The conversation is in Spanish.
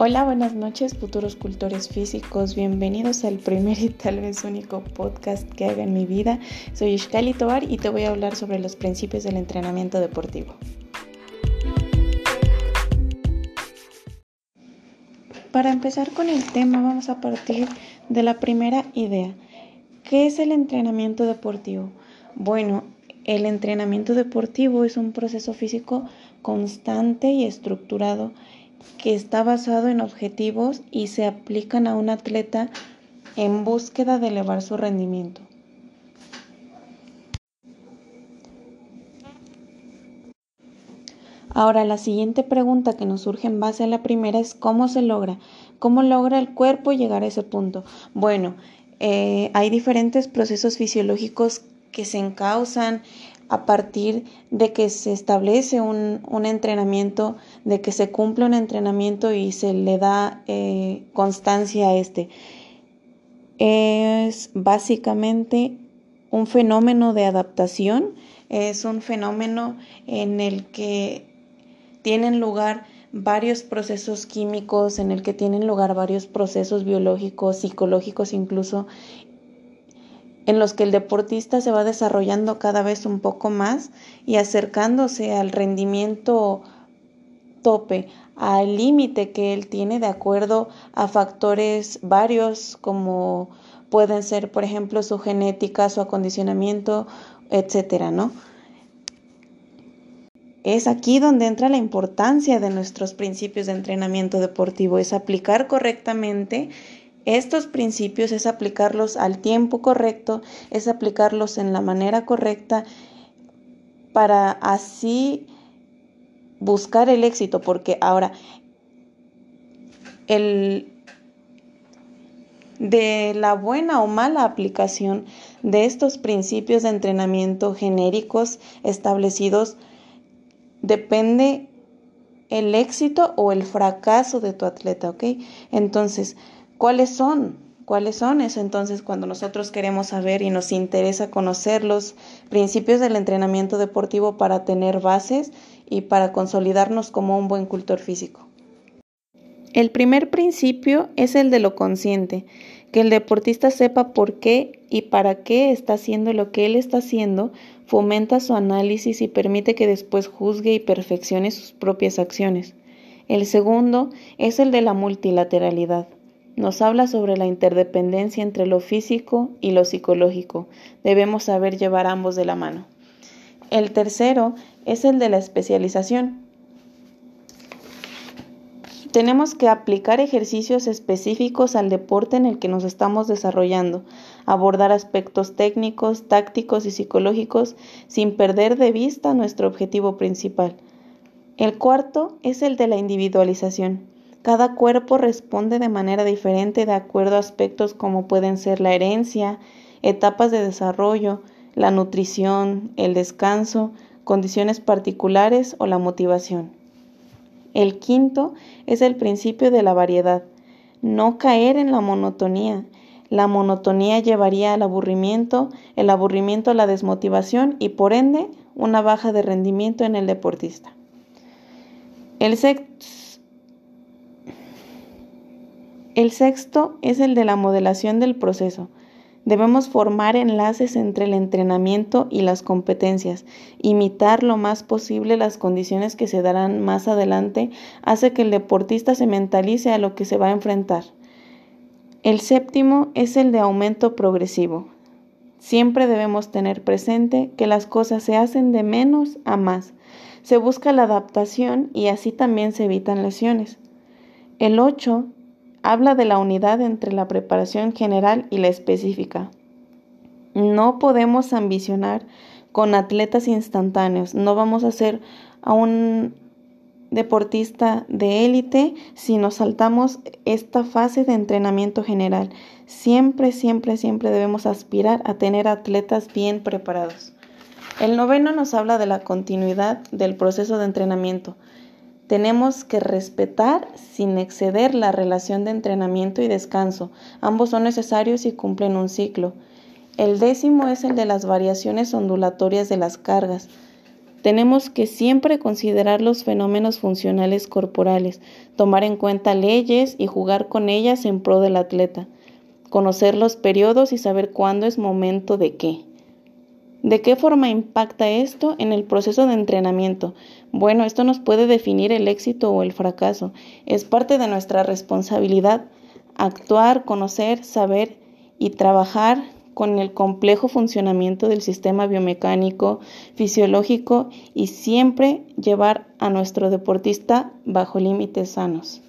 Hola, buenas noches, futuros cultores físicos. Bienvenidos al primer y tal vez único podcast que haga en mi vida. Soy Ishkali Tobar y te voy a hablar sobre los principios del entrenamiento deportivo. Para empezar con el tema, vamos a partir de la primera idea. ¿Qué es el entrenamiento deportivo? Bueno, el entrenamiento deportivo es un proceso físico constante y estructurado que está basado en objetivos y se aplican a un atleta en búsqueda de elevar su rendimiento. Ahora, la siguiente pregunta que nos surge en base a la primera es ¿cómo se logra? ¿Cómo logra el cuerpo llegar a ese punto? Bueno, eh, hay diferentes procesos fisiológicos que se encausan a partir de que se establece un, entrenamiento, de que se cumple un entrenamiento y se le da eh, constancia a este. Es básicamente un fenómeno de adaptación, es un fenómeno en el que tienen lugar varios procesos químicos, en el que tienen lugar varios procesos biológicos, psicológicos incluso, en los que el deportista se va desarrollando cada vez un poco más y acercándose al rendimiento tope, al límite que él tiene de acuerdo a factores varios como pueden ser, por ejemplo, su genética, su acondicionamiento, etcétera, ¿no? Es aquí donde entra la importancia de nuestros principios de entrenamiento deportivo, es aplicar correctamente estos principios es aplicarlos al tiempo correcto, es aplicarlos en la manera correcta para así buscar el éxito, porque ahora el de la buena o mala aplicación de estos principios de entrenamiento genéricos establecidos depende el éxito o el fracaso de tu atleta, ¿ok? Entonces, ¿Cuáles son? ¿Cuáles son? Es entonces cuando nosotros queremos saber y nos interesa conocer los principios del entrenamiento deportivo para tener bases y para consolidarnos como un buen cultor físico. El primer principio es el de lo consciente, que el deportista sepa por qué y para qué está haciendo lo que él está haciendo, fomenta su análisis y permite que después juzgue y perfeccione sus propias acciones. El segundo es el de la multilateralidad nos habla sobre la interdependencia entre lo físico y lo psicológico. Debemos saber llevar ambos de la mano. El tercero es el de la especialización. Tenemos que aplicar ejercicios específicos al deporte en el que nos estamos desarrollando, abordar aspectos técnicos, tácticos y psicológicos sin perder de vista nuestro objetivo principal. El cuarto es el de la individualización. Cada cuerpo responde de manera diferente de acuerdo a aspectos como pueden ser la herencia, etapas de desarrollo, la nutrición, el descanso, condiciones particulares o la motivación. El quinto es el principio de la variedad. No caer en la monotonía. La monotonía llevaría al aburrimiento, el aburrimiento a la desmotivación y por ende una baja de rendimiento en el deportista. El sexto el sexto es el de la modelación del proceso. Debemos formar enlaces entre el entrenamiento y las competencias. Imitar lo más posible las condiciones que se darán más adelante hace que el deportista se mentalice a lo que se va a enfrentar. El séptimo es el de aumento progresivo. Siempre debemos tener presente que las cosas se hacen de menos a más. Se busca la adaptación y así también se evitan lesiones. El 8 habla de la unidad entre la preparación general y la específica. No podemos ambicionar con atletas instantáneos, no vamos a ser un deportista de élite si nos saltamos esta fase de entrenamiento general. Siempre, siempre, siempre debemos aspirar a tener atletas bien preparados. El noveno nos habla de la continuidad del proceso de entrenamiento. Tenemos que respetar sin exceder la relación de entrenamiento y descanso. Ambos son necesarios y cumplen un ciclo. El décimo es el de las variaciones ondulatorias de las cargas. tenemos que siempre considerar los fenómenos funcionales corporales, tomar en cuenta leyes y jugar con ellas en pro del atleta, conocer los periodos y saber cuándo es momento de qué. ¿De qué forma impacta esto en el proceso de entrenamiento? Bueno, esto nos puede definir el éxito o el fracaso. Es parte de nuestra responsabilidad actuar, conocer, saber y trabajar con el complejo funcionamiento del sistema biomecánico, fisiológico y siempre llevar a nuestro deportista bajo límites sanos.